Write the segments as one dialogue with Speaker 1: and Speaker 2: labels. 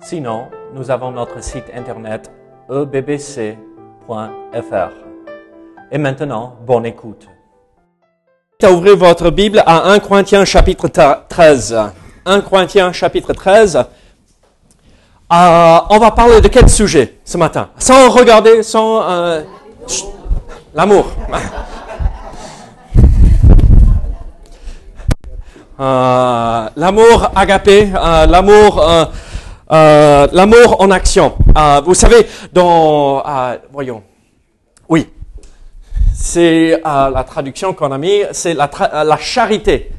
Speaker 1: Sinon, nous avons notre site internet ebbc.fr. Et maintenant, bonne écoute.
Speaker 2: Ouvrez votre Bible à 1 Corinthiens chapitre 13. 1 Corinthiens chapitre 13. Euh, on va parler de quel sujet ce matin? Sans regarder, sans... Euh, L'amour. Euh, l'amour agapé, l'amour, euh, l'amour en action. vous savez, dans, voyons, oui, c'est la traduction qu'on a mis, c'est la, la charité.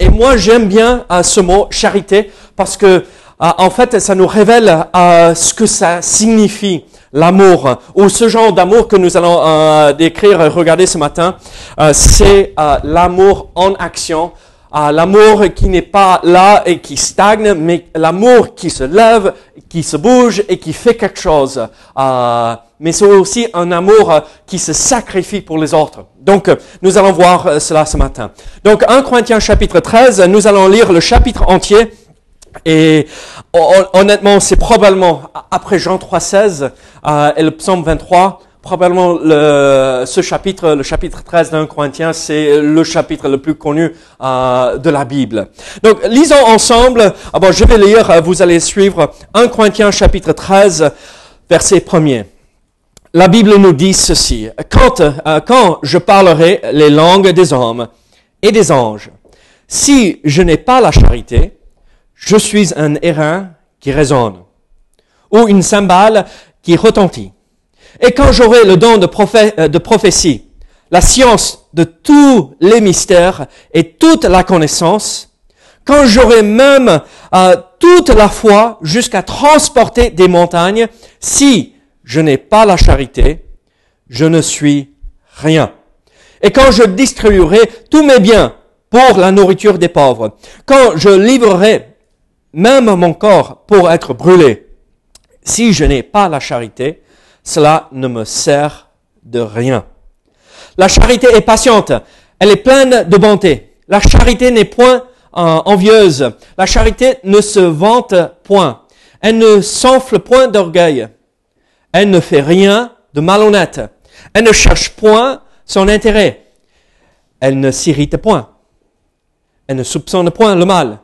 Speaker 2: et moi, j'aime bien ce mot charité parce que, en fait, ça nous révèle ce que ça signifie l'amour, ou ce genre d'amour que nous allons décrire et regarder ce matin, c'est l'amour en action, ah, l'amour qui n'est pas là et qui stagne, mais l'amour qui se lève, qui se bouge et qui fait quelque chose. Ah, mais c'est aussi un amour qui se sacrifie pour les autres. Donc, nous allons voir euh, cela ce matin. Donc, 1 Corinthiens chapitre 13, nous allons lire le chapitre entier. Et honnêtement, c'est probablement après Jean 3.16 euh, et le psaume 23, probablement le, ce chapitre, le chapitre 13 d'un Corinthiens, c'est le chapitre le plus connu euh, de la Bible. Donc, lisons ensemble. Ah bon, je vais lire, euh, vous allez suivre 1 Corinthiens chapitre 13, verset 1er. La Bible nous dit ceci. Quand, euh, quand je parlerai les langues des hommes et des anges, si je n'ai pas la charité, je suis un airain qui résonne, ou une cymbale qui retentit. Et quand j'aurai le don de, euh, de prophétie, la science de tous les mystères et toute la connaissance, quand j'aurai même euh, toute la foi jusqu'à transporter des montagnes, si je n'ai pas la charité, je ne suis rien. Et quand je distribuerai tous mes biens pour la nourriture des pauvres, quand je livrerai même mon corps pour être brûlé, si je n'ai pas la charité, cela ne me sert de rien. La charité est patiente, elle est pleine de bonté. La charité n'est point envieuse. La charité ne se vante point. Elle ne s'enfle point d'orgueil. Elle ne fait rien de malhonnête. Elle ne cherche point son intérêt. Elle ne s'irrite point. Elle ne soupçonne point le mal.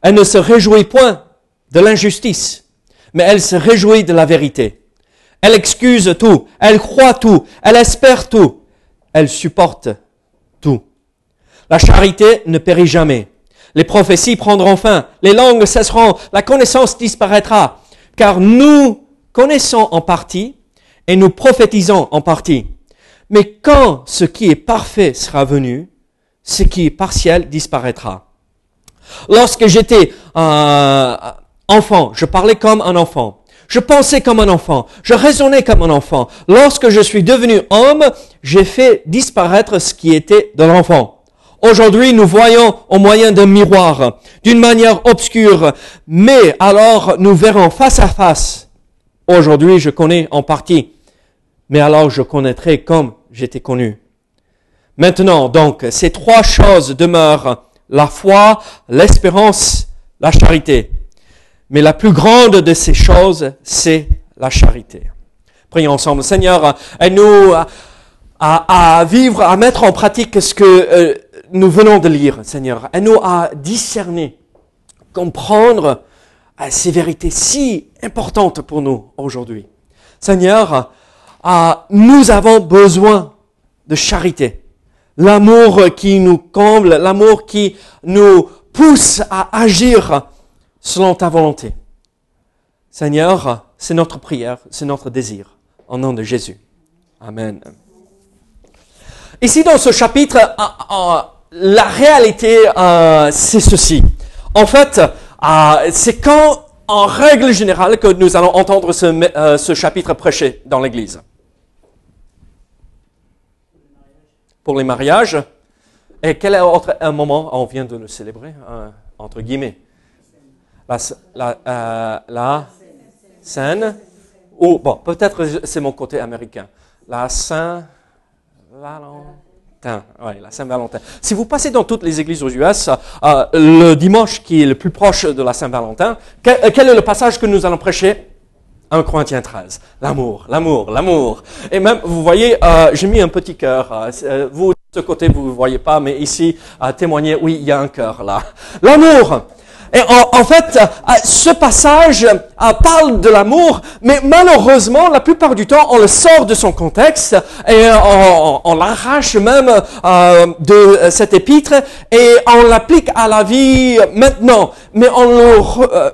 Speaker 2: Elle ne se réjouit point de l'injustice, mais elle se réjouit de la vérité. Elle excuse tout, elle croit tout, elle espère tout, elle supporte tout. La charité ne périt jamais. Les prophéties prendront fin, les langues cesseront, la connaissance disparaîtra, car nous connaissons en partie et nous prophétisons en partie. Mais quand ce qui est parfait sera venu, ce qui est partiel disparaîtra. Lorsque j'étais euh, enfant, je parlais comme un enfant. Je pensais comme un enfant. Je raisonnais comme un enfant. Lorsque je suis devenu homme, j'ai fait disparaître ce qui était de l'enfant. Aujourd'hui, nous voyons au moyen d'un miroir, d'une manière obscure, mais alors nous verrons face à face. Aujourd'hui, je connais en partie, mais alors je connaîtrai comme j'étais connu. Maintenant, donc, ces trois choses demeurent la foi, l'espérance, la charité. Mais la plus grande de ces choses, c'est la charité. Prions ensemble. Seigneur, aide-nous à, vivre, à mettre en pratique ce que euh, nous venons de lire, Seigneur. Aide-nous à discerner, comprendre euh, ces vérités si importantes pour nous aujourd'hui. Seigneur, euh, nous avons besoin de charité. L'amour qui nous comble, l'amour qui nous pousse à agir selon ta volonté. Seigneur, c'est notre prière, c'est notre désir. Au nom de Jésus. Amen. Ici dans ce chapitre, euh, euh, la réalité, euh, c'est ceci. En fait, c'est quand en règle générale que nous allons entendre ce, chapitre prêché dans l'Église Pour les mariages. Et quel est autre moment On vient de le célébrer, entre guillemets. La, la, euh, la scène. Ou, bon, peut-être c'est mon côté américain. La Saint-Valentin. Oui, la Saint-Valentin. Si vous passez dans toutes les églises aux US, euh, le dimanche qui est le plus proche de la Saint-Valentin, quel, quel, est le passage que nous allons prêcher? 1 Corinthiens 13. L'amour, l'amour, l'amour. Et même, vous voyez, euh, j'ai mis un petit cœur. Euh, vous, de ce côté, vous ne voyez pas, mais ici, à témoigner, oui, il y a un cœur là. L'amour. Et en, en, fait, euh, ce passage euh, parle de l'amour, mais malheureusement, la plupart du temps, on le sort de son contexte et on, on l'arrache même euh, de cet épître et on l'applique à la vie maintenant. Mais on euh,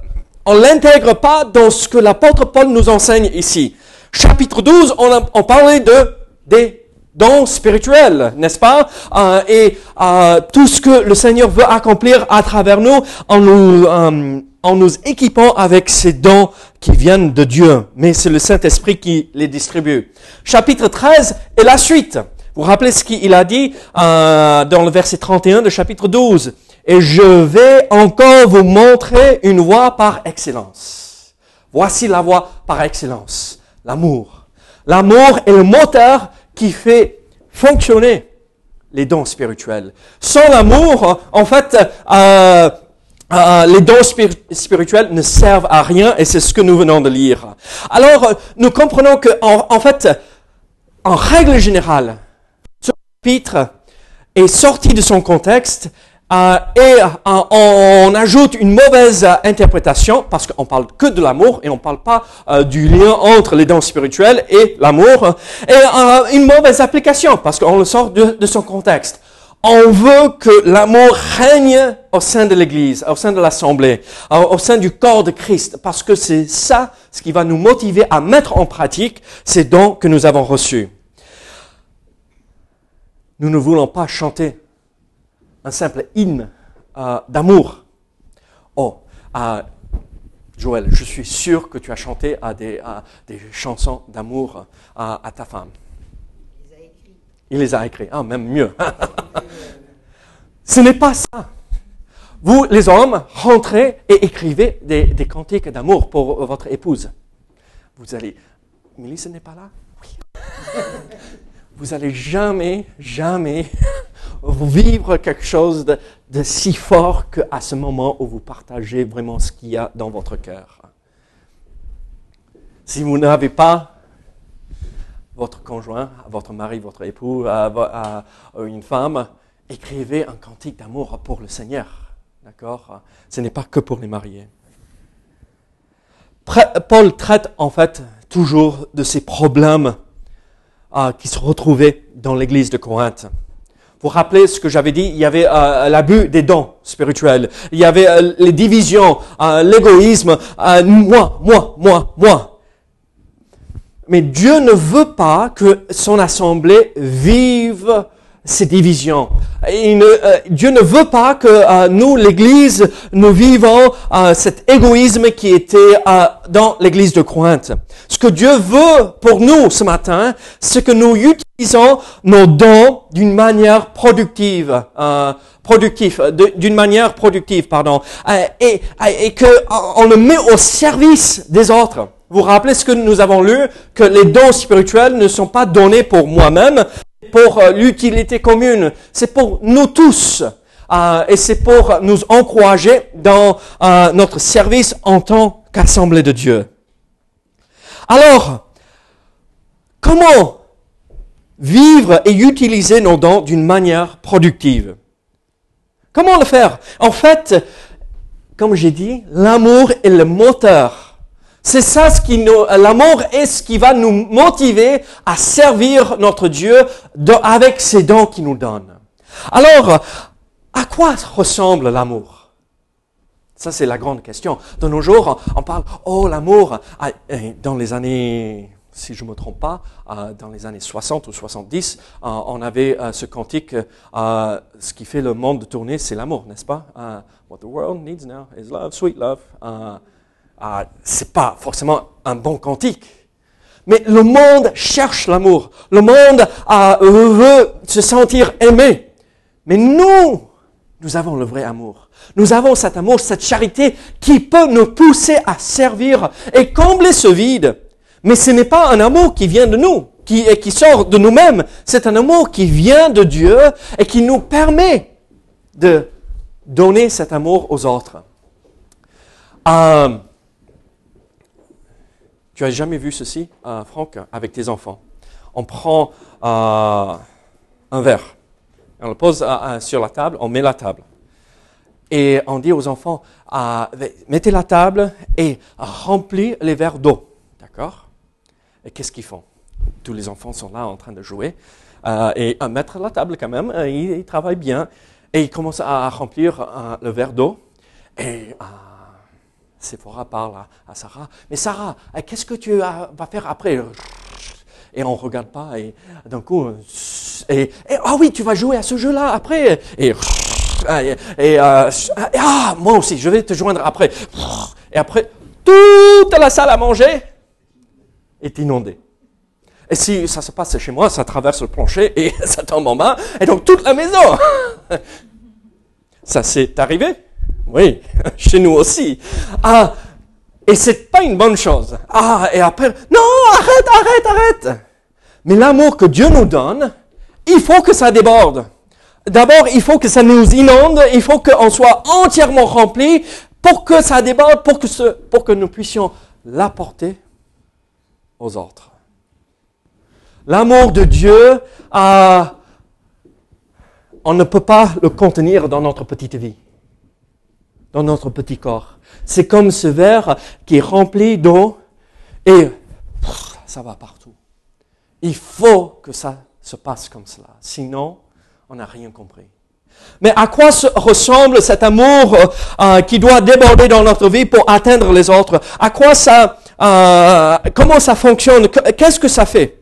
Speaker 2: on l'intègre pas dans ce que l'apôtre Paul nous enseigne ici. Chapitre 12, on, a, on parlait de des dons spirituels, n'est-ce pas? Euh, Et euh, tout ce que le Seigneur veut accomplir à travers nous en nous, euh, en nous équipant avec ces dons qui viennent de Dieu. Mais c'est le Saint-Esprit qui les distribue. Chapitre 13 est la suite. Vous vous rappelez ce qu'il a dit euh, dans le verset 31 de chapitre 12 Et je vais encore vous montrer une voie par excellence. Voici la voie par excellence, l'amour. L'amour est le moteur qui fait fonctionner les dons spirituels. Sans l'amour, en fait, euh, euh, les dons spir spirituels ne servent à rien et c'est ce que nous venons de lire. Alors, nous comprenons que, en fait, en règle générale, ce chapitre est sorti de son contexte euh, et euh, on ajoute une mauvaise interprétation parce qu'on parle que de l'amour et on parle pas euh, du lien entre les dons spirituels et l'amour et une mauvaise application parce qu'on le sort de son contexte. On veut que l'amour règne au sein de l'Église, au sein de l'Assemblée, au sein du corps de Christ, parce que c'est ça ce qui va nous motiver à mettre en pratique ces dons que nous avons reçus. Nous ne voulons pas chanter un simple hymne euh, d'amour. Oh, euh, Joël, je suis sûr que tu as chanté des, chansons d'amour à, à, ta femme.
Speaker 3: Il les a écrits.
Speaker 2: Il les a écrits. Ah, même mieux. Ce n'est pas ça. Vous, les hommes, rentrez et écrivez des, cantiques d'amour pour votre épouse. Vous allez, Mélisse n'est pas là? Oui. Vous allez jamais, jamais vivre quelque chose de, si fort qu'à ce moment où vous partagez vraiment ce qu'il y a dans votre cœur. Si vous n'avez pas votre conjoint, votre mari, votre époux, une femme, écrivez un cantique d'amour pour le Seigneur. D'accord? Ce n'est pas que pour les mariés. Paul traite en fait toujours de ces problèmes euh, qui se retrouvaient dans l'église de Corinthe. Vous rappelez ce que j'avais dit Il y avait euh, l'abus des dons spirituels. Il y avait euh, les divisions, euh, l'égoïsme. moi, moi, moi, moi. Mais Dieu ne veut pas que son assemblée vive ces divisions. Euh, Dieu ne veut pas que euh, nous, l'Église, nous vivons euh, cet égoïsme qui était dans l'Église de Corinthe. Ce que Dieu veut pour nous ce matin, c'est que nous utilisons nos dons d'une manière productive, productif, d'une manière productive, pardon, et, et que on le met au service des autres. Vous vous rappelez ce que nous avons lu, que les dons spirituels ne sont pas donnés pour moi-même, pour euh, l'utilité commune, c'est pour nous tous. Euh, et c'est pour nous encourager dans euh, notre service en tant qu'assemblée de Dieu. Alors, comment vivre et utiliser nos dons d'une manière productive? Comment le faire? En fait, comme j'ai dit, l'amour est le moteur c'est ça ce qui nous, l'amour est ce qui va nous motiver à servir notre Dieu avec ces dons qu'il nous donne. Alors, à quoi ressemble l'amour? Ça, c'est la grande question. De nos jours, on parle, oh, l'amour, ah, dans les années, si je ne me trompe pas, euh, dans les années 60 ou 70, euh, on avait ce cantique, ce qui fait le monde tourner, c'est l'amour, n'est-ce pas? What the world needs now is love, sweet love. Ah, c'est pas forcément un bon cantique. Mais le monde cherche l'amour. Le monde ah, veut se sentir aimé. Mais nous, nous avons le vrai amour. Nous avons cet amour, cette charité qui peut nous pousser à servir et combler ce vide. Mais ce n'est pas un amour qui vient de nous, qui, et qui sort de nous-mêmes. C'est un amour qui vient de Dieu et qui nous permet de donner cet amour aux autres. Euh, tu as jamais vu ceci, euh, Franck, avec tes enfants? On prend euh, un verre, on le pose euh, sur la table, on met la table. Et on dit aux enfants, mettez la table et remplis les verres d'eau. D'accord? Et qu'est-ce qu'ils font? Tous les enfants sont là en train de jouer. et à mettre la table quand même, ils, travaillent bien. Et ils commencent à remplir le verre d'eau. Et Sephora parle à, Sarah. Mais Sarah, euh, qu'est-ce que tu vas faire après? Et on ne regarde pas. Et d'un coup, et, ah oui, tu vas jouer à ce jeu-là après. Et, et, euh, ah, moi aussi, je vais te joindre après. Et après, toute la salle à manger est inondée. Et si ça se passe chez moi, ça traverse le plancher et ça tombe en bas, et donc toute la maison. Ça s'est arrivé oui, chez nous aussi. Ah, et c'est pas une bonne chose. Ah, et après, non, arrête, arrête, arrête. Mais l'amour que Dieu nous donne, il faut que ça déborde. D'abord, il faut que ça nous inonde, il faut qu'on soit entièrement rempli pour que ça déborde, pour que, ce, pour que nous puissions l'apporter aux autres. L'amour de Dieu, ah, on ne peut pas le contenir dans notre petite vie dans notre petit corps. C'est comme ce verre qui est rempli d'eau et ça va partout. Il faut que ça se passe comme cela. Sinon, on n'a rien compris. Mais à quoi ressemble cet amour euh, qui doit déborder dans notre vie pour atteindre les autres? À quoi ça euh, Comment ça fonctionne? Qu'est-ce que ça fait?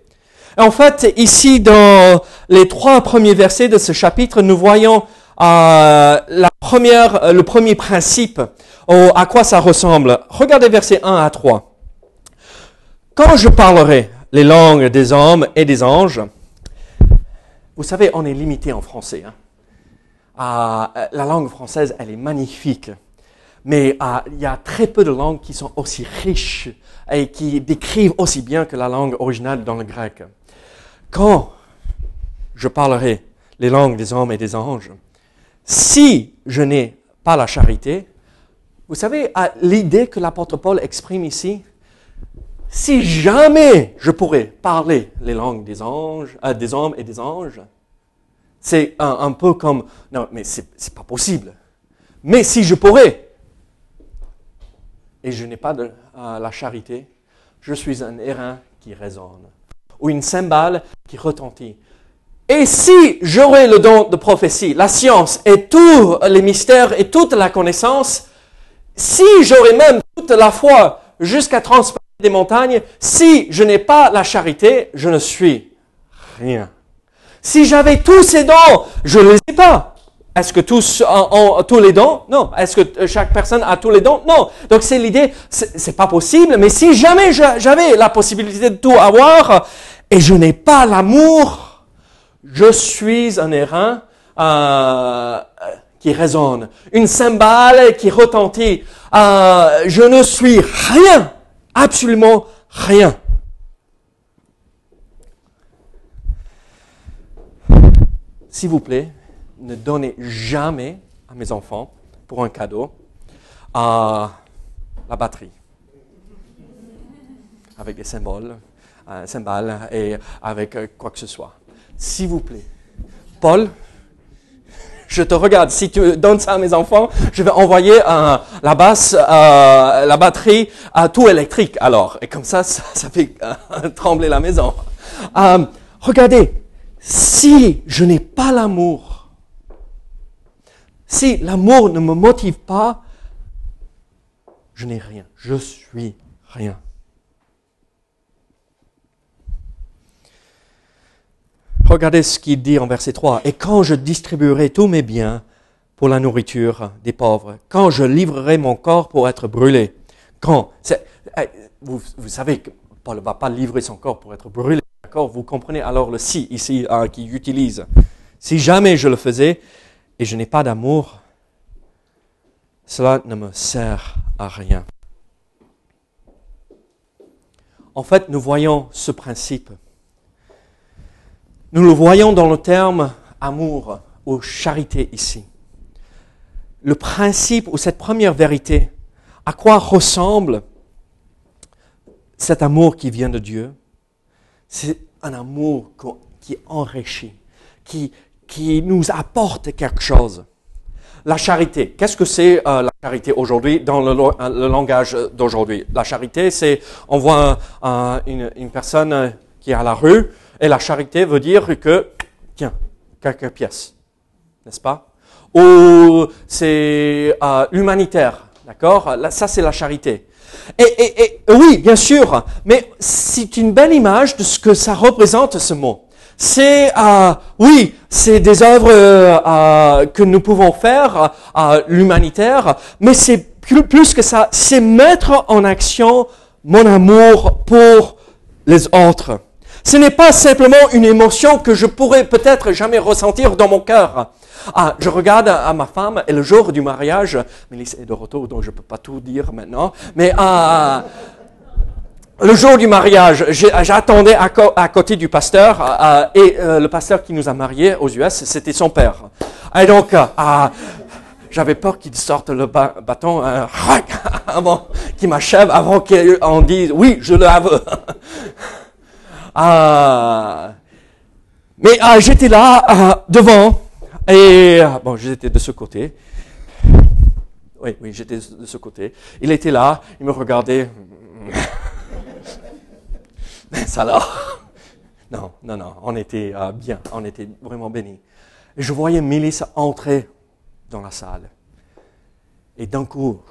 Speaker 2: En fait, ici dans les trois premiers versets de ce chapitre, nous voyons euh, la première, euh, le premier principe, à quoi ça ressemble? Regardez versets 1 à 3. Quand je parlerai les langues des hommes et des anges, vous savez, on est limité en français. Hein. Euh, la langue française, elle est magnifique. Mais il y a très peu de langues qui sont aussi riches et qui décrivent aussi bien que la langue originale dans le grec. Quand je parlerai les langues des hommes et des anges, si je n'ai pas la charité, vous savez, l'idée que l'apôtre Paul exprime ici, si jamais je pourrais parler les langues des anges, euh, des hommes et des anges, c'est un, peu comme, non, mais c'est pas possible. Mais si je pourrais, et je n'ai pas de, euh, la charité, je suis un airain qui résonne, ou une cymbale qui retentit. Et si j'aurais le don de prophétie, la science et tous les mystères et toute la connaissance, si j'aurais même toute la foi jusqu'à transformer des montagnes, si je n'ai pas la charité, je ne suis rien. Si j'avais tous ces dons, je ne les ai pas. Est-ce que tous ont, tous les dons? Non. Est-ce que chaque personne a tous les dons? Non. Donc c'est l'idée, c'est pas possible. Mais si jamais j'avais la possibilité de tout avoir et je n'ai pas l'amour, je suis un airain euh, qui résonne, une cymbale qui retentit. Euh, je ne suis rien, absolument rien. S'il vous plaît, ne donnez jamais à mes enfants pour un cadeau euh, la batterie avec des symboles, un cymbales et avec quoi que ce soit. S'il vous plaît. Paul, je te regarde. Si tu donnes ça à mes enfants, je vais envoyer la basse, euh, la batterie à tout électrique. Alors, et comme ça, ça, fait euh, trembler la maison. Euh, regardez, si je n'ai pas l'amour, si l'amour ne me motive pas, je n'ai rien. Je suis rien. Regardez ce qu'il dit en verset 3. Et quand je distribuerai tous mes biens pour la nourriture des pauvres, quand je livrerai mon corps pour être brûlé, quand eh, vous, vous, savez que Paul ne va pas livrer son corps pour être brûlé, d'accord? Vous comprenez? Alors le si ici qu'il utilise. Si jamais je le faisais et je n'ai pas d'amour, cela ne me sert à rien. En fait, nous voyons ce principe. Nous le voyons dans le terme amour ou charité ici. Le principe ou cette première vérité, à quoi ressemble cet amour qui vient de Dieu? C'est un amour qui enrichit, qui, qui nous apporte quelque chose. La charité, qu'est-ce que c'est euh, la charité aujourd'hui dans le, langage d'aujourd'hui? La charité, c'est on voit une, une, personne qui est à la rue et la charité veut dire que, tiens, quelques pièces, n'est-ce pas? Ou c'est euh, humanitaire, d'accord? Ça, c'est la charité. Et, et, et, oui, bien sûr, mais c'est une belle image de ce que ça représente ce mot c'est euh, oui, c'est des œuvres euh, que nous pouvons faire euh, l'humanitaire, mais c'est plus que ça, c'est mettre en action mon amour pour les autres. Ce n'est pas simplement une émotion que je pourrais peut-être jamais ressentir dans mon cœur. Ah, je regarde à ma femme et le jour du mariage, Mélisse est de retour, donc je peux pas tout dire maintenant, mais ah, le jour du mariage, j'attendais à, côté du pasteur euh, et euh, le pasteur qui nous a mariés aux US, c'était son père. Et donc, euh, j'avais peur qu'il sorte le bâton avant qu'il m'achève, avant qu'on dise oui, je le veux. mais j'étais là devant et bon, j'étais de ce côté. Oui, oui, j'étais de ce côté. Il était là, il me regardait. Ça alors Non, non, non, on était euh, bien, on était vraiment bénis. Je voyais Mélissa entrer dans la salle. Et d'un coup,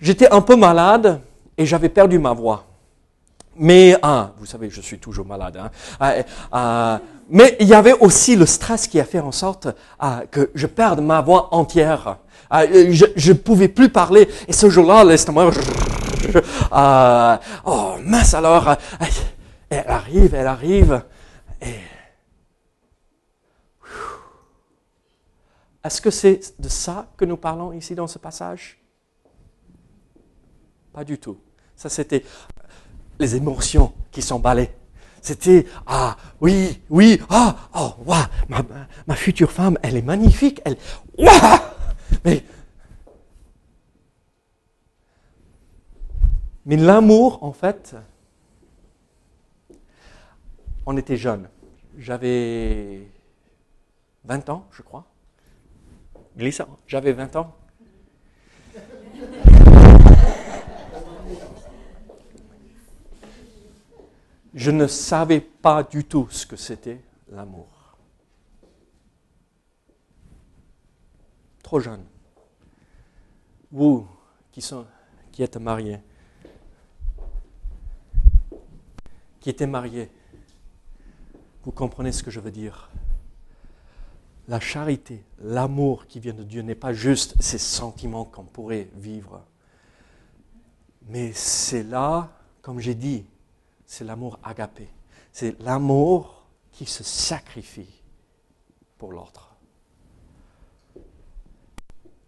Speaker 2: j'étais un peu malade et j'avais perdu ma voix. Mais, ah, vous savez, je suis toujours malade. Hein. Ah, ah, mais il y avait aussi le stress qui a fait en sorte que je perde ma voix entière. je ne pouvais plus parler. Et ce jour-là, l'estomac... Oh mince alors, elle arrive, elle arrive. Est-ce que c'est de ça que nous parlons ici dans ce passage? Pas du tout. Ça, c'était les émotions qui s'emballaient. C'était, ah, oui, oui, ah, oh, waouh, ma, ma, future femme, elle est magnifique, elle, waouh, mais Mais l'amour, en fait, on était jeunes. J'avais 20 ans, je crois. Glissant, j'avais 20 ans. Je ne savais pas du tout ce que c'était l'amour. Trop jeune. Vous qui, êtes mariés, qui était marié, vous comprenez ce que je veux dire. La charité, l'amour qui vient de Dieu n'est pas juste ces sentiments qu'on pourrait vivre, mais c'est là, comme j'ai dit, c'est l'amour agapé. C'est l'amour qui se sacrifie pour l'autre.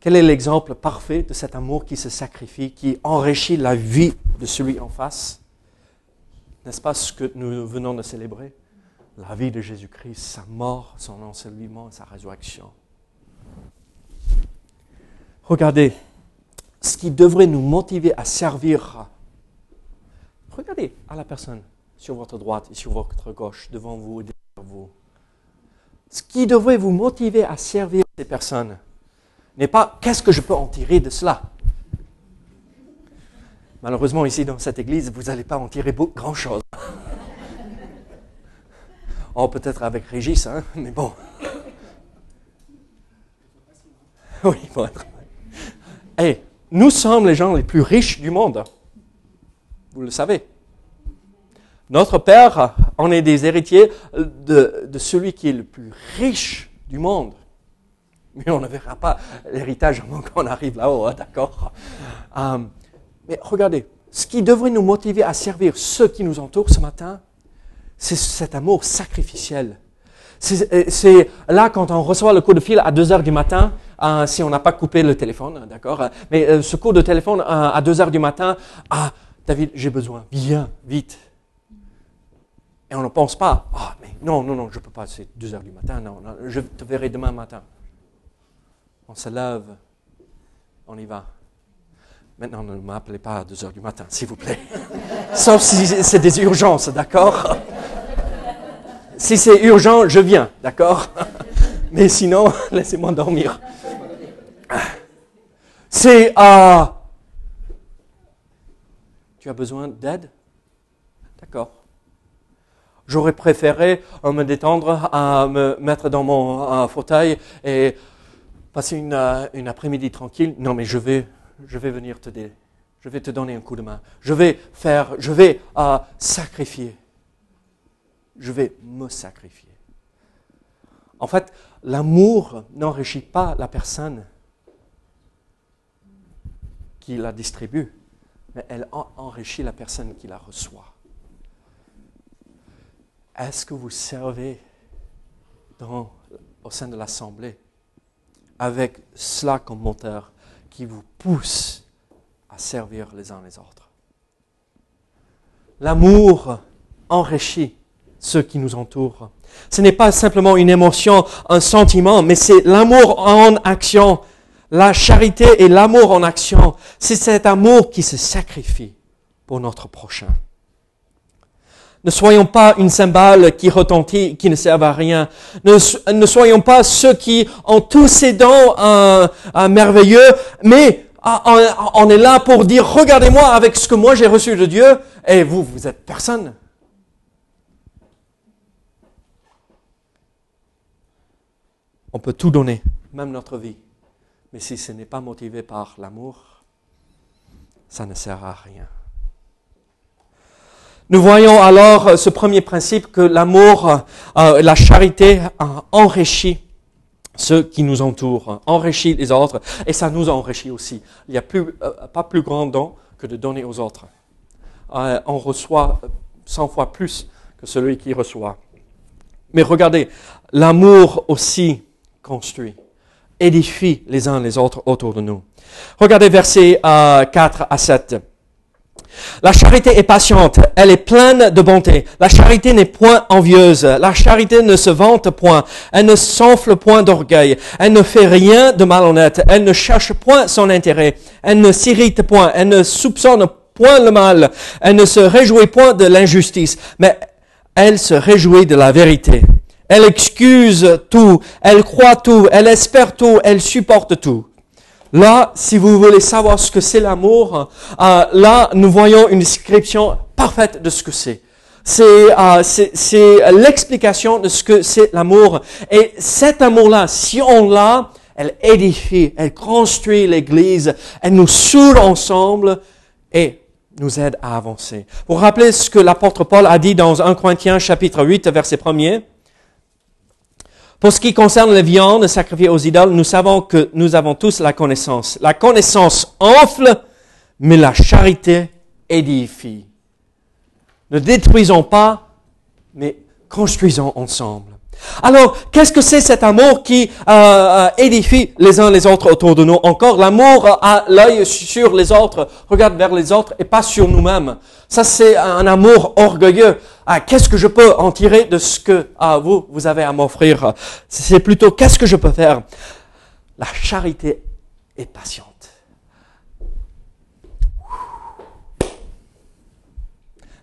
Speaker 2: Quel est l'exemple parfait de cet amour qui se sacrifie, qui enrichit la vie de celui en face? N'est-ce pas ce que nous venons de célébrer? La vie de Jésus-Christ, sa mort, son enseignement, sa résurrection. Regardez, ce qui devrait nous motiver à servir. Regardez à la personne sur votre droite et sur votre gauche, devant vous et derrière vous. Ce qui devrait vous motiver à servir ces personnes n'est pas qu'est-ce que je peux en tirer de cela. Malheureusement, ici dans cette église, vous n'allez pas en tirer grand-chose. Oh, peut-être avec Régis, hein, mais bon. Oui, être. Hey, nous sommes les gens les plus riches du monde. Vous le savez. Notre Père, on est des héritiers de, celui qui est le plus riche du monde. Mais on ne verra pas l'héritage avant qu'on arrive là-haut, hein, d'accord euh, Mais regardez, ce qui devrait nous motiver à servir ceux qui nous entourent ce matin, c'est cet amour sacrificiel. C'est là quand on reçoit le coup de fil à 2 heures du matin, euh, si on n'a pas coupé le téléphone, d'accord Mais euh, ce coup de téléphone euh, à 2 heures du matin, David, j'ai besoin, viens, vite. Et on ne pense pas, ah, mais non, non, non, je ne peux pas, c'est 2 heures du matin, non, non, je te verrai demain matin. On se lève, on y va. Maintenant, ne m'appelez pas à 2 heures du matin, s'il vous plaît. Sauf si c'est des urgences, d'accord? Si c'est urgent, je viens, d'accord? Mais sinon, laissez-moi dormir. C'est... Euh, tu as besoin d'aide? D'accord. J'aurais préféré euh, me détendre, à me mettre dans mon euh, fauteuil et passer une, une après-midi tranquille. Non, mais je vais je vais venir je vais te donner un coup de main, je vais faire, je vais euh, sacrifier, je vais me sacrifier. En fait, l'amour n'enrichit pas la personne qui la distribue, mais elle enrichit la personne qui la reçoit. Est-ce que vous servez au sein de l'Assemblée avec cela comme moteur qui vous pousse à servir les uns les autres? L'amour enrichit ceux qui nous entourent. Ce n'est pas simplement une émotion, un sentiment, mais c'est l'amour en action. La charité et l'amour en action. C'est cet amour qui se sacrifie pour notre prochain. Ne soyons pas une cymbale qui retentit, qui ne sert à rien. Ne, soyons pas ceux qui ont tous ces euh, euh, merveilleux, mais euh, on, est là pour dire, regardez-moi avec ce que moi j'ai reçu de Dieu, et vous, vous êtes personne. On peut tout donner, même notre vie. Mais si ce n'est pas motivé par l'amour, ça ne sert à rien. Nous voyons alors euh, ce premier principe que l'amour, euh, euh, la charité enrichit ceux qui nous entourent, enrichit les autres, et ça nous enrichit aussi. Il n'y a pas plus grand don que de donner aux autres. on reçoit 100 fois plus que celui qui reçoit. Mais regardez, l'amour aussi construit, édifie les uns les autres autour de nous. Regardez versets 4 à 7. La charité est patiente, elle est pleine de bonté. La charité n'est point envieuse, la charité ne se vante point, elle ne s'enfle point d'orgueil, elle ne fait rien de malhonnête, elle ne cherche point son intérêt, elle ne s'irrite point, elle ne soupçonne point le mal, elle ne se réjouit point de l'injustice, mais elle se réjouit de la vérité. Elle excuse tout, elle croit tout, elle espère tout, elle supporte tout. Là, si vous voulez savoir ce que c'est l'amour, euh, là, nous voyons une description parfaite de ce que c'est. Euh, c'est l'explication de ce que c'est l'amour. Et cet amour-là, si on l'a, elle édifie, elle construit l'Église, elle nous soude ensemble et nous aide à avancer. Pour rappeler ce que l'apôtre Paul a dit dans 1 Corinthiens chapitre 8, verset 1er, pour ce qui concerne les viandes sacrifiées aux idoles, nous savons que nous avons tous la connaissance. La connaissance enfle, mais la charité édifie. Ne détruisons pas, mais construisons ensemble. Alors, qu'est-ce que c'est cet amour qui euh, euh, édifie les uns les autres autour de nous Encore, l'amour a l'œil sur les autres, regarde vers les autres et pas sur nous-mêmes. Ça, c'est un amour orgueilleux. Ah, qu'est-ce que je peux en tirer de ce que ah, vous, vous avez à m'offrir? C'est plutôt qu'est-ce que je peux faire? La charité est patiente.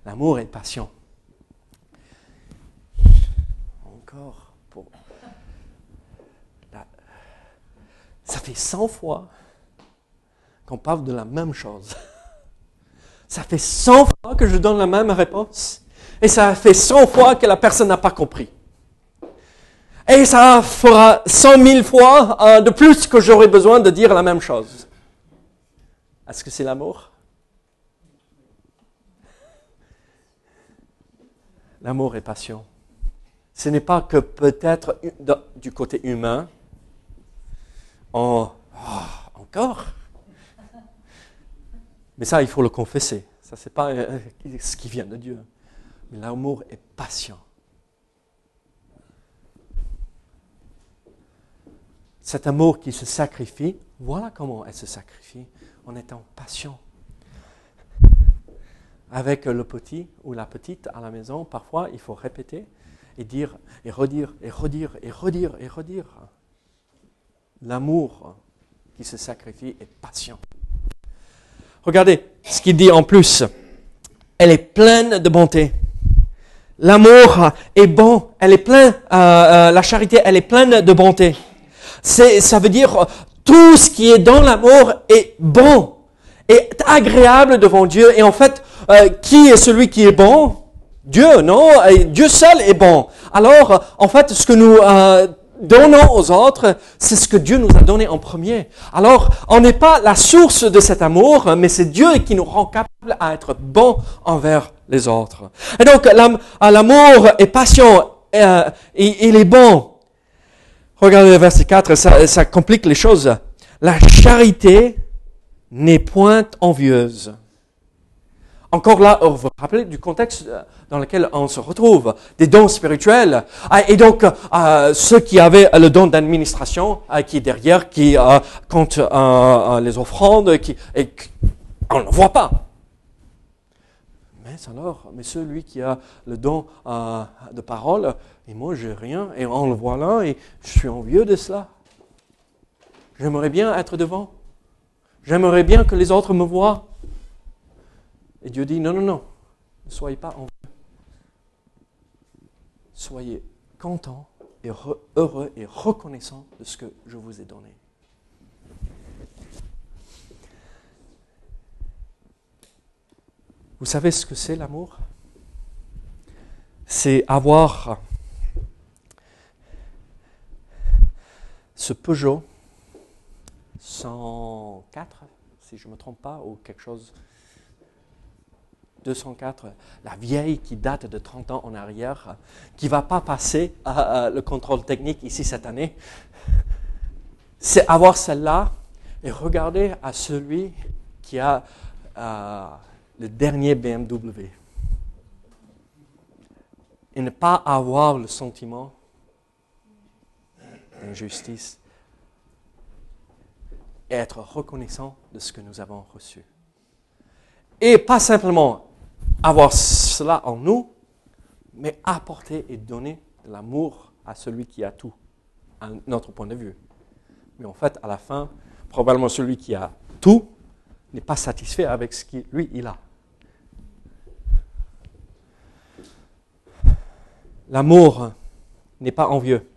Speaker 2: L'amour est patient. Ça fait 100 fois qu'on parle de la même chose. Ça fait 100 fois que je donne la même réponse. Et ça fait 100 fois que la personne n'a pas compris. Et ça fera 100 000 fois euh, de plus que j'aurai besoin de dire la même chose. Est-ce que c'est l'amour? L'amour est passion. Ce n'est pas que peut-être du côté humain, en Ah, encore? Mais ça, il faut le confesser. Ça, c'est pas euh, ce qui vient de Dieu. Mais l'amour est patient. Cet amour qui se sacrifie, voilà comment elle se sacrifie en étant patient. Avec le petit ou la petite à la maison, parfois il faut répéter et dire et redire et redire et redire et redire. L'amour qui se sacrifie est patient. Regardez ce qu'il dit en plus. Elle est pleine de bonté. L'amour est bon. Elle est pleine, euh, euh, la charité, elle est pleine de bonté. Ça veut dire tout ce qui est dans l'amour est bon, est agréable devant Dieu. Et en fait, euh, qui est celui qui est bon? Dieu, non? Dieu seul est bon. Alors, en fait, ce que nous donnons aux autres, c'est ce que Dieu nous a donné en premier. Alors, on n'est pas la source de cet amour, mais c'est Dieu qui nous rend capable à être bon envers les autres. Et donc, l'amour est patient, euh, il est bon. Regardez le verset 4, ça, ça complique les choses. La charité n'est point envieuse. Encore là, vous vous rappelez du contexte euh, dans lequel on se retrouve, des dons spirituels. Ah, et donc, euh, ceux qui avaient le don d'administration, euh, qui est derrière, qui compte les offrandes, qui, et, on ne voit pas. Mais alors, mais celui qui a le don de parole, et moi j'ai rien, et on le voit là, et je suis envieux de cela. J'aimerais bien être devant. J'aimerais bien que les autres me voient. Et Dieu dit, non, non, non, ne soyez pas envieux. Soyez contents et heureux et reconnaissants de ce que je vous ai donné. Vous savez ce que c'est l'amour? C'est avoir ce Peugeot 104, si je ne me trompe pas, ou quelque chose 204, la vieille qui date de 30 ans en arrière, qui ne va pas passer le contrôle technique ici cette année, c'est avoir celle-là et regarder à celui qui a euh, le dernier BMW. Et ne pas avoir le sentiment d'injustice et être reconnaissant de ce que nous avons reçu. Et pas simplement avoir cela en nous, mais apporter et donner de l'amour à celui qui a tout, à notre point de vue. Mais en fait, à la fin, probablement celui qui a tout n'est pas satisfait avec ce qu'il lui il a. L'amour n'est pas envieux.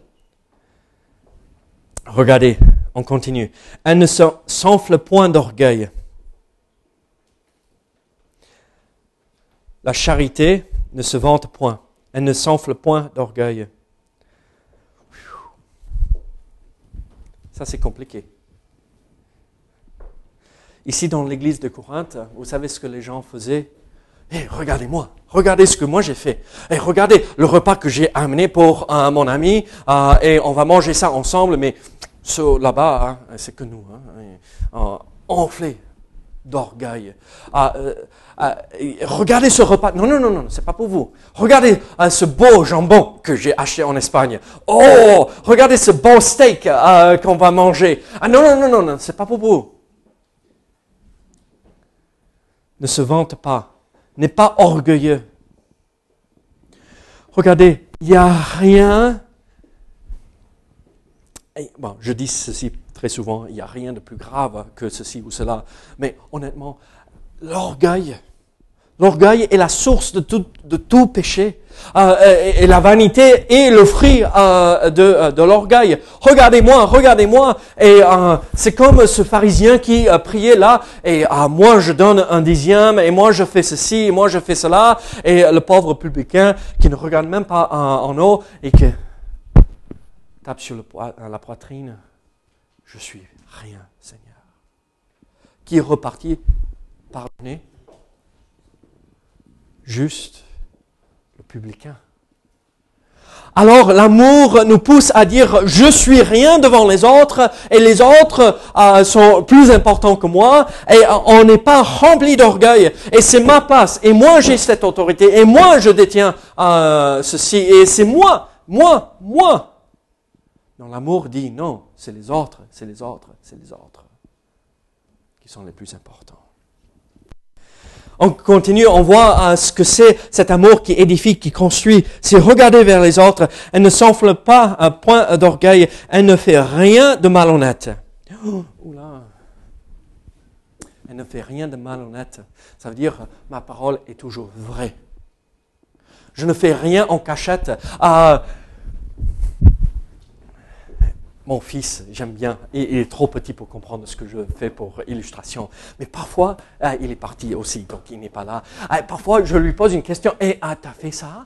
Speaker 2: Regardez, on continue. Elle ne s'enfle point d'orgueil. La charité ne se vante point, elle ne s'enfle point d'orgueil. Ça, c'est compliqué. Ici, dans l'église de Corinthe, vous savez ce que les gens faisaient? Eh, regardez-moi, regardez ce que moi j'ai fait. Eh, regardez le repas que j'ai amené pour euh, mon ami, euh, et on va manger ça ensemble, mais là-bas, hein, c'est que nous, hein, euh, enflé d'orgueil. Ah, euh, regardez ce repas. Non, non, non, non, c'est pas pour vous. Regardez euh, ce beau jambon que j'ai acheté en Espagne. Oh, regardez ce beau steak qu'on va manger. Ah non, non, non, non, non, c'est pas pour vous. Ne se vante pas. N'est pas orgueilleux. Regardez, il n'y a rien. bon, je dis ceci très souvent, il n'y a rien de plus grave que ceci ou cela. Mais honnêtement, l'orgueil. L'orgueil est la source de tout, péché. Euh, et, la vanité est le fruit euh, de, euh, de l'orgueil. Regardez-moi, regardez-moi. Et c'est comme ce pharisien qui priait là. Et ah, moi je donne un dixième. Et moi je fais ceci. Et moi je fais cela. Et le pauvre publicain qui ne regarde même pas en, haut et qui tape sur la poitrine. Je suis rien, Seigneur. Qui est reparti pardonner Juste le publicain. alors l'amour nous pousse à dire je suis rien devant les autres et les autres euh, sont plus importants que moi et euh, on n'est pas rempli d'orgueil et c'est ma place et moi j'ai cette autorité et moi je détiens euh, ceci et c'est moi, moi, moi. L'amour dit non, c'est les autres, c'est les autres, c'est les autres qui sont les plus importants on continue, on voit euh, ce que c'est cet amour qui édifie, qui construit. C'est regarder vers les autres. Elle ne s'enfle pas un point d'orgueil. Elle ne fait rien de malhonnête. Oh, Elle ne fait rien de malhonnête. Ça veut dire, ma parole est toujours vraie. Je ne fais rien en cachette. Euh, mon fils, j'aime bien, il, est trop petit pour comprendre ce que je fais pour illustration. Mais parfois, ah, il est parti aussi, donc il n'est pas là. Ah, parfois, je lui pose une question, et ah, t'as fait ça?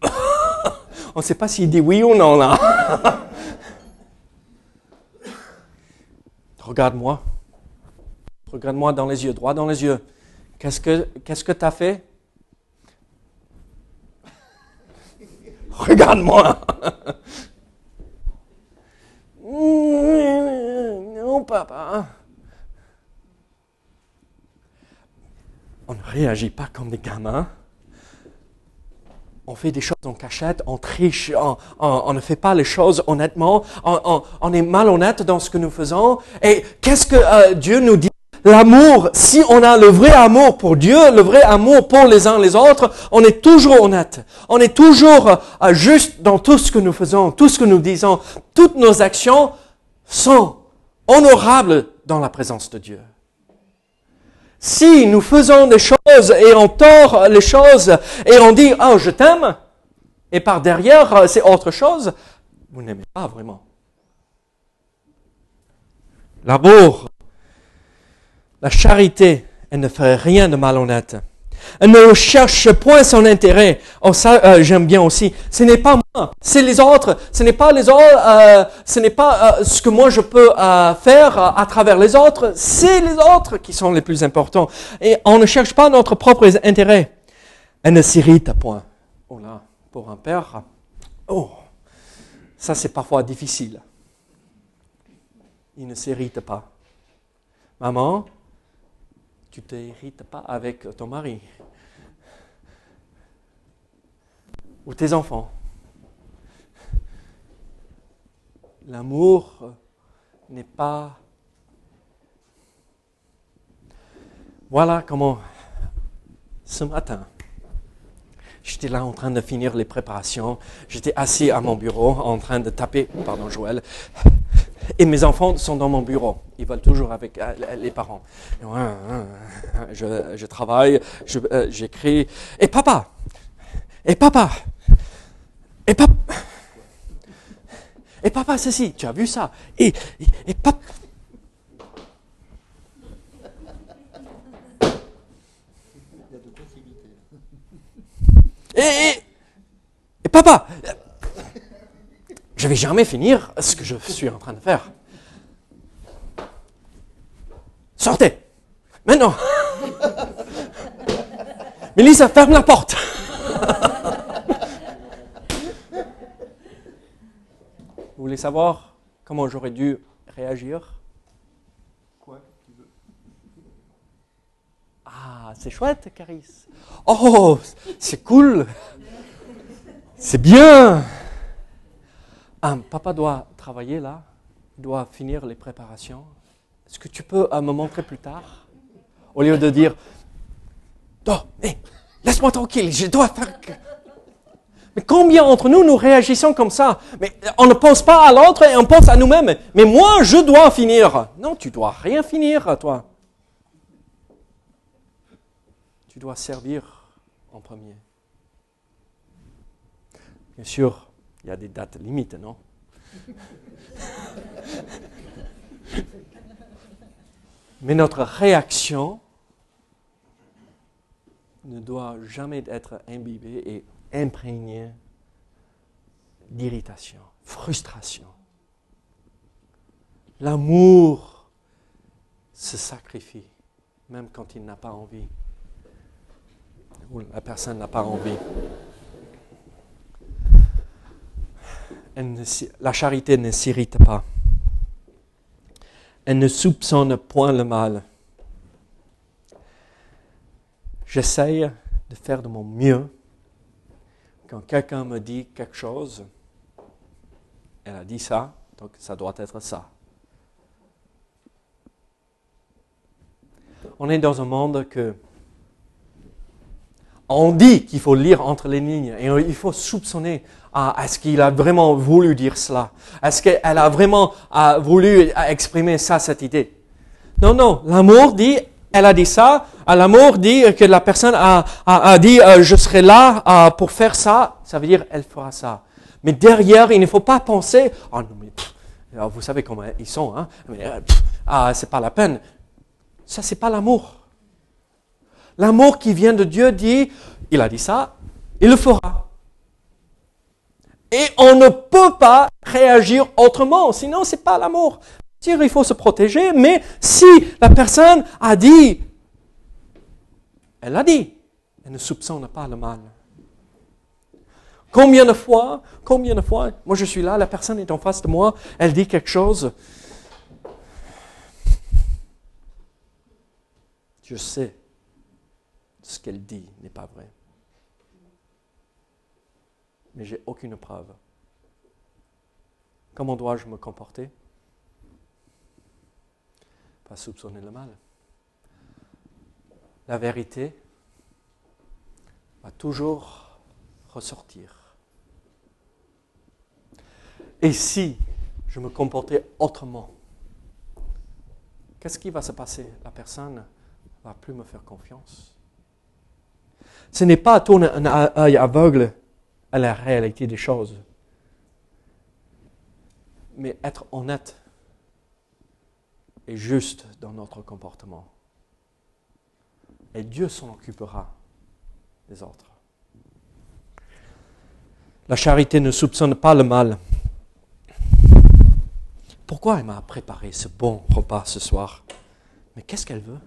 Speaker 2: On ne sait pas s'il dit oui ou non là. Regarde-moi. Regarde-moi dans les yeux, droit dans les yeux. Qu'est-ce que qu'est-ce que tu as fait? Regarde-moi. Non, papa. On ne réagit pas comme des gamins. On fait des choses en cachette, on triche, on, ne fait pas les choses honnêtement, on, est malhonnête dans ce que nous faisons. Et qu'est-ce que euh, Dieu nous dit L'amour, si on a le vrai amour pour Dieu, le vrai amour pour les uns les autres, on est toujours honnête. On est toujours euh, juste dans tout ce que nous faisons, tout ce que nous disons. Toutes nos actions sont honorables dans la présence de Dieu. Si nous faisons des choses et on tord les choses et on dit, oh, je t'aime, et par derrière, euh, c'est autre chose, vous n'aimez pas vraiment. L'amour la charité, elle ne ferait rien de malhonnête. Elle ne cherche point son intérêt. Oh, ça, euh, j'aime bien aussi. Ce n'est pas moi, c'est les autres. Ce n'est pas. Euh, ce euh, ce que moi je peux faire à travers les autres. C'est les autres qui sont les plus importants. Et on ne cherche pas notre propre intérêt. Elle ne s'irrite point. Oh là, pour un père, oh, ça c'est parfois difficile. Il ne s'irrite pas. Maman, tu t'irrites pas avec ton mari ou tes enfants. L'amour n'est pas... Voilà comment, ce matin, j'étais là en train de finir les préparations, j'étais assis à mon bureau en train de taper, pardon Joël, et mes enfants sont dans mon bureau. Ils veulent toujours avec euh, les parents. Je, travaille, euh, j'écris. et papa Et papa Et papa Et papa, ceci, tu as vu ça? Et, et, papa et, et papa je vais jamais finir ce que je suis en train de faire. Sortez Maintenant Mélissa, ferme la porte Vous voulez savoir comment j'aurais dû réagir? Quoi? Ah, c'est chouette, Caris. Oh, c'est cool. C'est bien. Un papa doit travailler là, doit finir les préparations. Est-ce que tu peux me montrer plus tard Au lieu de dire, oh, laisse-moi tranquille, je dois faire... Mais combien d'entre nous, nous réagissons comme ça? Mais on ne pense pas à l'autre et on pense à nous-mêmes. Mais moi, je dois finir. Non, tu dois rien finir, toi. Tu dois servir en premier. Bien sûr, il y a des dates limites, non? Mais notre réaction ne doit jamais être imbibée et imprégnée d'irritation, frustration. L'amour se sacrifie, même quand il n'a pas envie. où la personne n'a pas envie. Elle ne la charité ne s'irrite pas. Elle ne soupçonne point le mal. J'essaye de faire de mon mieux quand quelqu'un me dit quelque chose. Elle a dit ça, donc ça doit être ça. On est dans un monde que on dit qu'il faut lire entre les lignes et il faut soupçonner ah, est-ce qu'il a vraiment voulu dire cela? Est-ce qu'elle a vraiment ah, voulu exprimer ça, cette idée? Non, non. L'amour dit, elle a dit ça. Ah, L'amour dit que la personne a, dit euh, je serai là ah, pour faire ça. Ça veut dire elle fera ça. Mais derrière, il ne faut pas penser oh vous savez comment ils sont, hein euh, ah, c'est pas la peine. Ça, c'est pas l'amour. L'amour qui vient de Dieu dit, il a dit ça, il le fera. Et on ne peut pas réagir autrement, sinon c'est pas l'amour. Il faut se protéger, mais si la personne a dit, elle a dit, elle ne soupçonne pas le mal. Combien de fois, combien de fois, moi je suis là, la personne est en face de moi, elle dit quelque chose. Je sais ce qu'elle dit n'est pas vrai. Mais j'ai aucune preuve. Comment dois-je me comporter? Pas soupçonner le mal. La vérité va toujours ressortir. Et si je me comportais autrement, qu'est-ce qui va se passer? La personne ne va plus me faire confiance. Ce n'est pas tourner un œil aveugle à la réalité des choses, mais être honnête et juste dans notre comportement. Et Dieu s'en occupera des autres. La charité ne soupçonne pas le mal. Pourquoi elle m'a préparé ce bon repas ce soir? Mais qu'est-ce qu'elle veut?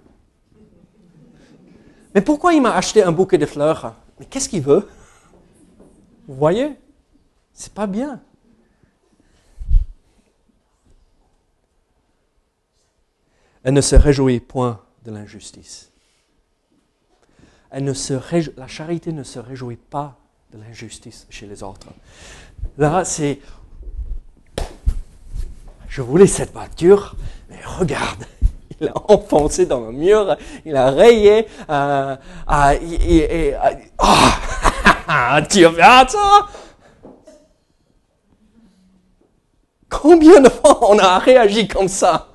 Speaker 2: Mais pourquoi il m'a acheté un bouquet de fleurs? Mais qu'est-ce qu'il veut? Vous voyez? C'est pas bien. Elle ne se réjouit point de l'injustice. Elle ne se La charité ne se réjouit pas de l'injustice chez les autres. Là, c'est je voulais cette voiture, mais regarde, il a enfoncé dans le mur, il a rayé, euh, euh, et, et- oh, tu regardes ça. Combien de fois on a réagi comme ça?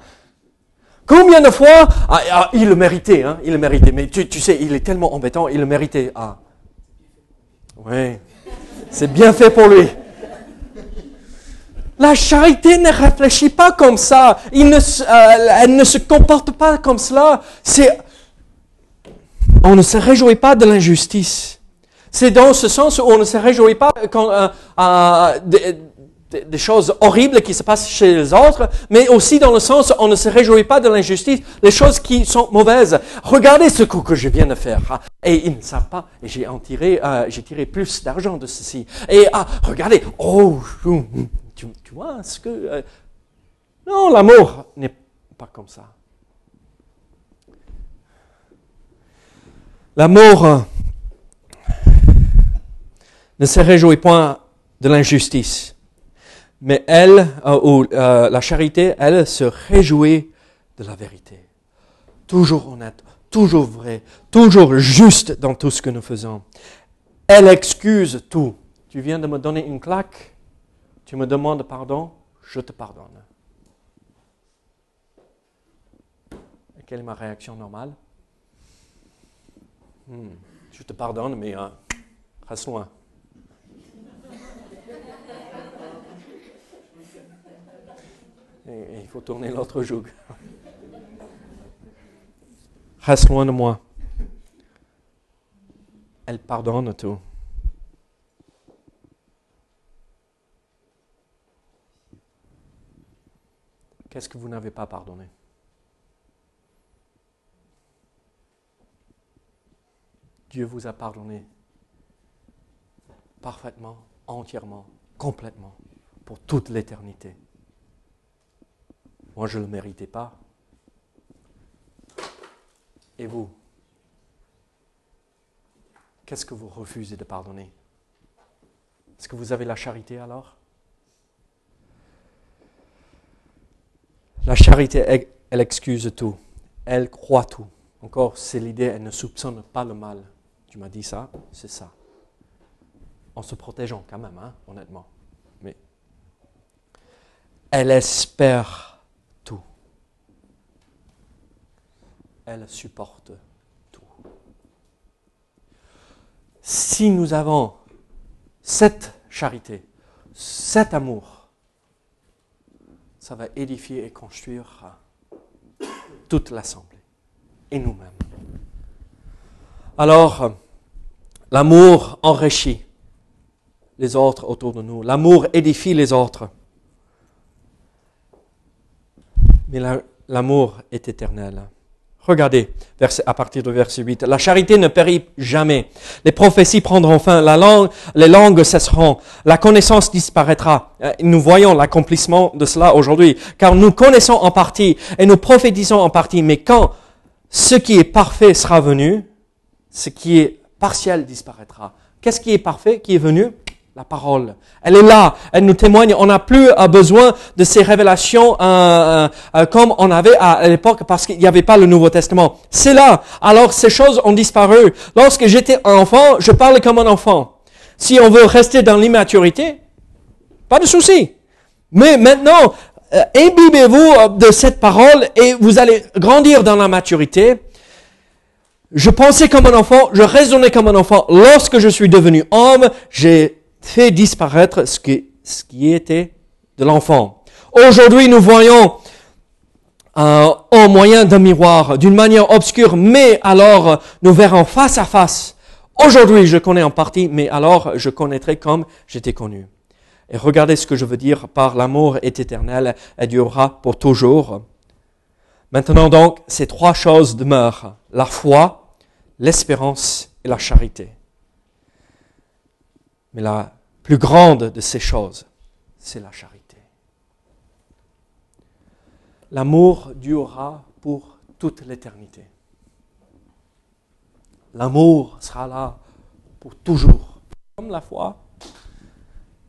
Speaker 2: Combien de fois? Ah, ah, Il le méritait, hein, il le méritait, mais tu, tu sais, il est tellement embêtant, il le méritait. Ah, oui, c'est bien fait pour lui. La charité ne réfléchit pas comme ça. Euh, elle ne se comporte pas comme cela. On ne se réjouit pas de l'injustice. C'est dans ce sens où on ne se réjouit pas euh, des, choses horribles qui se passent chez les autres, mais aussi dans le sens où on ne se réjouit pas de l'injustice, les choses qui sont mauvaises. Regardez ce coup que je viens de faire. ah, Et ils ne savent pas. J'ai tiré, euh, j'ai tiré plus d'argent de ceci. Et ah, regardez, oh, tu, tu vois ce que... euh, non, l'amour n'est pas comme ça. L'amour euh, ne se réjouit point de l'injustice, mais elle, euh, ou la charité, elle se réjouit de la vérité. Toujours honnête, toujours vrai, toujours juste dans tout ce que nous faisons. Elle excuse tout. Tu viens de me donner une claque, tu me demandes pardon, je te pardonne. Quelle est ma réaction normale? Hmm, Je te pardonne, mais euh, reste loin. Et il faut tourner l'autre joug. Reste loin de moi. Elle pardonne tout. Qu'est-ce que vous n'avez pas pardonné? Dieu vous a pardonné parfaitement, entièrement, complètement, pour toute l'éternité. Moi, je ne le méritais pas. Et vous? Qu'est-ce que vous refusez de pardonner? Est-ce que vous avez la charité alors? La charité, elle excuse tout. Elle croit tout. Encore, c'est l'idée, elle ne soupçonne pas le mal. Tu m'as dit ça, c'est ça. En se protégeant quand même, hein, honnêtement. Mais elle espère tout. Elle supporte tout. Si nous avons cette charité, cet amour, ça va édifier et construire toute l'assemblée et nous-mêmes. Alors, l'amour enrichit les autres autour de nous. L'amour édifie les autres. Mais l'amour est éternel. Regardez à partir du verset 8. La charité ne périt jamais. Les prophéties prendront fin. La langue, les langues cesseront. La connaissance disparaîtra. Euh, nous voyons l'accomplissement de cela aujourd'hui. Car nous connaissons en partie et nous prophétisons en partie. Mais quand ce qui est parfait sera venu, ce qui est partiel disparaîtra. Qu'est-ce qui est parfait qui est venu? La parole. Elle est là, elle nous témoigne. On n'a plus euh, besoin de ces révélations euh, euh, comme on avait à l'époque parce qu'il n'y avait pas le Nouveau Testament. C'est là. Alors ces choses ont disparu. Lorsque j'étais enfant, je parlais comme un enfant. Si on veut rester dans l'immaturité, pas de souci. Mais maintenant, imbibez-vous de cette parole et vous allez grandir dans la maturité. Je pensais comme un enfant, je raisonnais comme un enfant. Lorsque je suis devenu homme, j'ai fait disparaître ce qui, ce qui était de l'enfant. Aujourd'hui, nous voyons euh, au moyen d'un miroir, d'une manière obscure, mais alors nous verrons face à face. Aujourd'hui, je connais en partie, mais alors je connaîtrai comme j'étais connu. Et regardez ce que je veux dire par l'amour est éternel et durera pour toujours. Maintenant donc, ces trois choses demeurent. La foi, l'espérance et la charité. Mais la plus grande de ces choses, c'est la charité. L'amour durera pour toute l'éternité. L'amour sera là pour toujours. Comme la foi,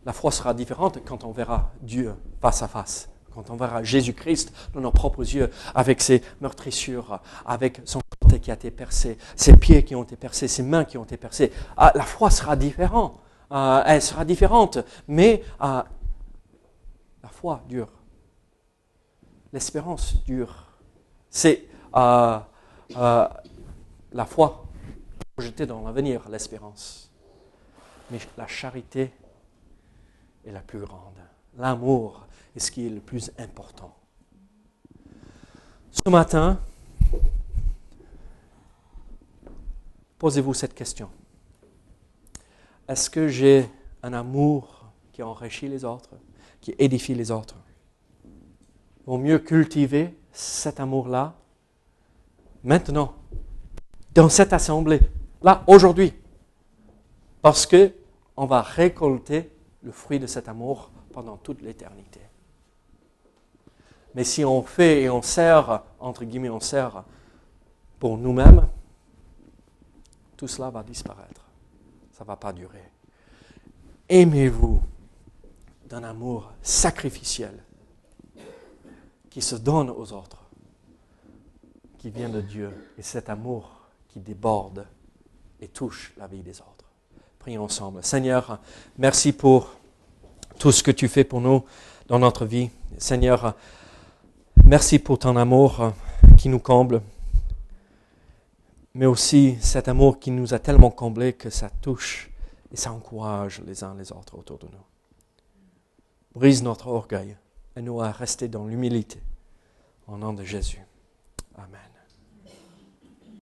Speaker 2: la foi sera différente quand on verra Dieu face à face, quand on verra Jésus-Christ dans nos propres yeux, avec ses meurtrissures, avec son côté qui a été percé, ses pieds qui ont été percés, ses mains qui ont été percées. Ah, la foi sera différente. Euh, elle sera différente, mais euh, la foi dure. L'espérance dure. C'est euh, la foi projetée dans l'avenir, l'espérance. Mais la charité est la plus grande. L'amour est ce qui est le plus important. Ce matin, posez-vous cette question. Est-ce que j'ai un amour qui enrichit les autres, qui édifie les autres? Vaut mieux cultiver cet amour-là maintenant, dans cette assemblée, là, aujourd'hui, parce que on va récolter le fruit de cet amour pendant toute l'éternité. Mais si on fait et on sert, entre guillemets, on sert pour nous-mêmes, tout cela va disparaître ça ne va pas durer. Aimez-vous d'un amour sacrificiel qui se donne aux autres, qui vient de Dieu, et cet amour qui déborde et touche la vie des autres. Prions ensemble. Seigneur, merci pour tout ce que tu fais pour nous dans notre vie. Seigneur, merci pour ton amour qui nous comble mais aussi cet amour qui nous a tellement comblés que ça touche et ça encourage les uns les autres autour de nous. Brise notre orgueil et nous à rester dans l'humilité. Au nom de Jésus. Amen.